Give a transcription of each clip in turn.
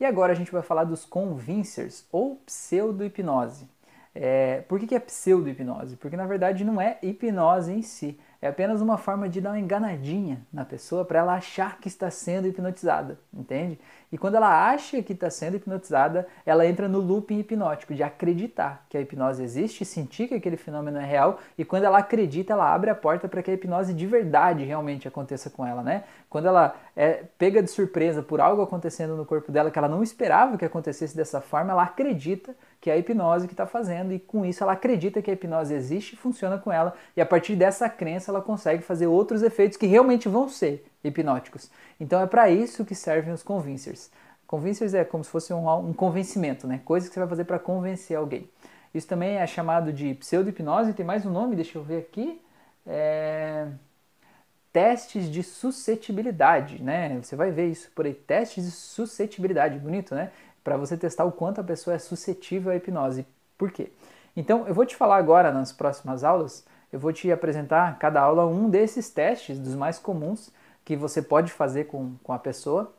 E agora a gente vai falar dos convincers ou pseudo-hipnose. É, por que, que é pseudo-hipnose? Porque na verdade não é hipnose em si, é apenas uma forma de dar uma enganadinha na pessoa para ela achar que está sendo hipnotizada, entende? E quando ela acha que está sendo hipnotizada, ela entra no looping hipnótico de acreditar que a hipnose existe, sentir que aquele fenômeno é real e quando ela acredita, ela abre a porta para que a hipnose de verdade realmente aconteça com ela, né? Quando ela é pega de surpresa por algo acontecendo no corpo dela que ela não esperava que acontecesse dessa forma, ela acredita que é a hipnose que está fazendo, e com isso ela acredita que a hipnose existe e funciona com ela, e a partir dessa crença ela consegue fazer outros efeitos que realmente vão ser hipnóticos. Então é para isso que servem os convincers. Convincers é como se fosse um, um convencimento, né? coisa que você vai fazer para convencer alguém. Isso também é chamado de pseudo-hipnose, tem mais um nome, deixa eu ver aqui. É... Testes de suscetibilidade, né? Você vai ver isso por aí, testes de suscetibilidade, bonito, né? Para você testar o quanto a pessoa é suscetível à hipnose. Por quê? Então, eu vou te falar agora nas próximas aulas, eu vou te apresentar cada aula um desses testes, dos mais comuns, que você pode fazer com, com a pessoa,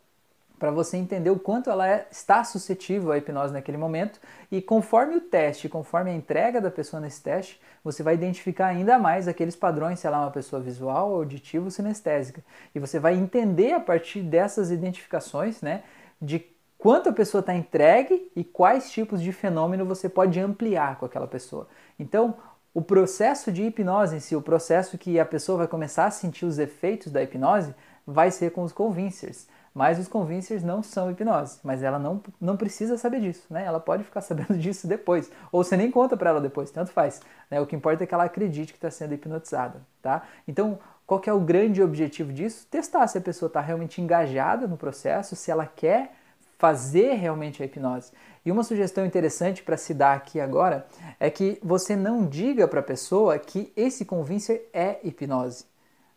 para você entender o quanto ela é, está suscetível à hipnose naquele momento. E conforme o teste, conforme a entrega da pessoa nesse teste, você vai identificar ainda mais aqueles padrões, se ela é uma pessoa visual, auditiva ou sinestésica. E você vai entender a partir dessas identificações, né, de quanto a pessoa está entregue e quais tipos de fenômeno você pode ampliar com aquela pessoa. Então, o processo de hipnose em si, o processo que a pessoa vai começar a sentir os efeitos da hipnose, vai ser com os convincers. Mas os convincers não são hipnose, mas ela não, não precisa saber disso, né? Ela pode ficar sabendo disso depois, ou você nem conta para ela depois, tanto faz. Né? O que importa é que ela acredite que está sendo hipnotizada, tá? Então, qual que é o grande objetivo disso? Testar se a pessoa está realmente engajada no processo, se ela quer fazer realmente a hipnose. E uma sugestão interessante para se dar aqui agora é que você não diga para a pessoa que esse convincer é hipnose.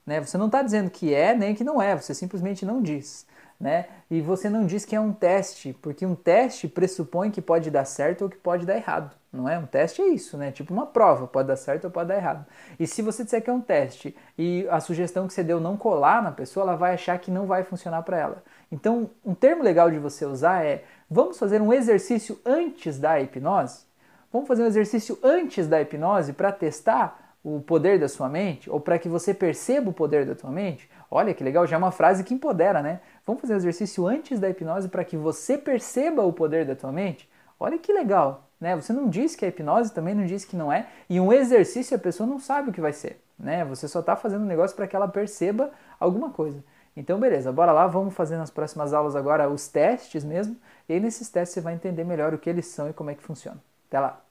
Né? Você não está dizendo que é nem que não é, você simplesmente não diz. Né? E você não diz que é um teste, porque um teste pressupõe que pode dar certo ou que pode dar errado. Não é? Um teste é isso, né? Tipo uma prova, pode dar certo ou pode dar errado. E se você disser que é um teste e a sugestão que você deu não colar na pessoa, ela vai achar que não vai funcionar para ela. Então, um termo legal de você usar é: vamos fazer um exercício antes da hipnose? Vamos fazer um exercício antes da hipnose para testar o poder da sua mente ou para que você perceba o poder da sua mente? Olha que legal, já é uma frase que empodera, né? Vamos fazer um exercício antes da hipnose para que você perceba o poder da tua mente? Olha que legal, né? Você não diz que é hipnose, também não diz que não é, e um exercício a pessoa não sabe o que vai ser, né? Você só está fazendo um negócio para que ela perceba alguma coisa. Então, beleza, bora lá, vamos fazer nas próximas aulas agora os testes mesmo, e aí nesses testes você vai entender melhor o que eles são e como é que funciona. Até lá!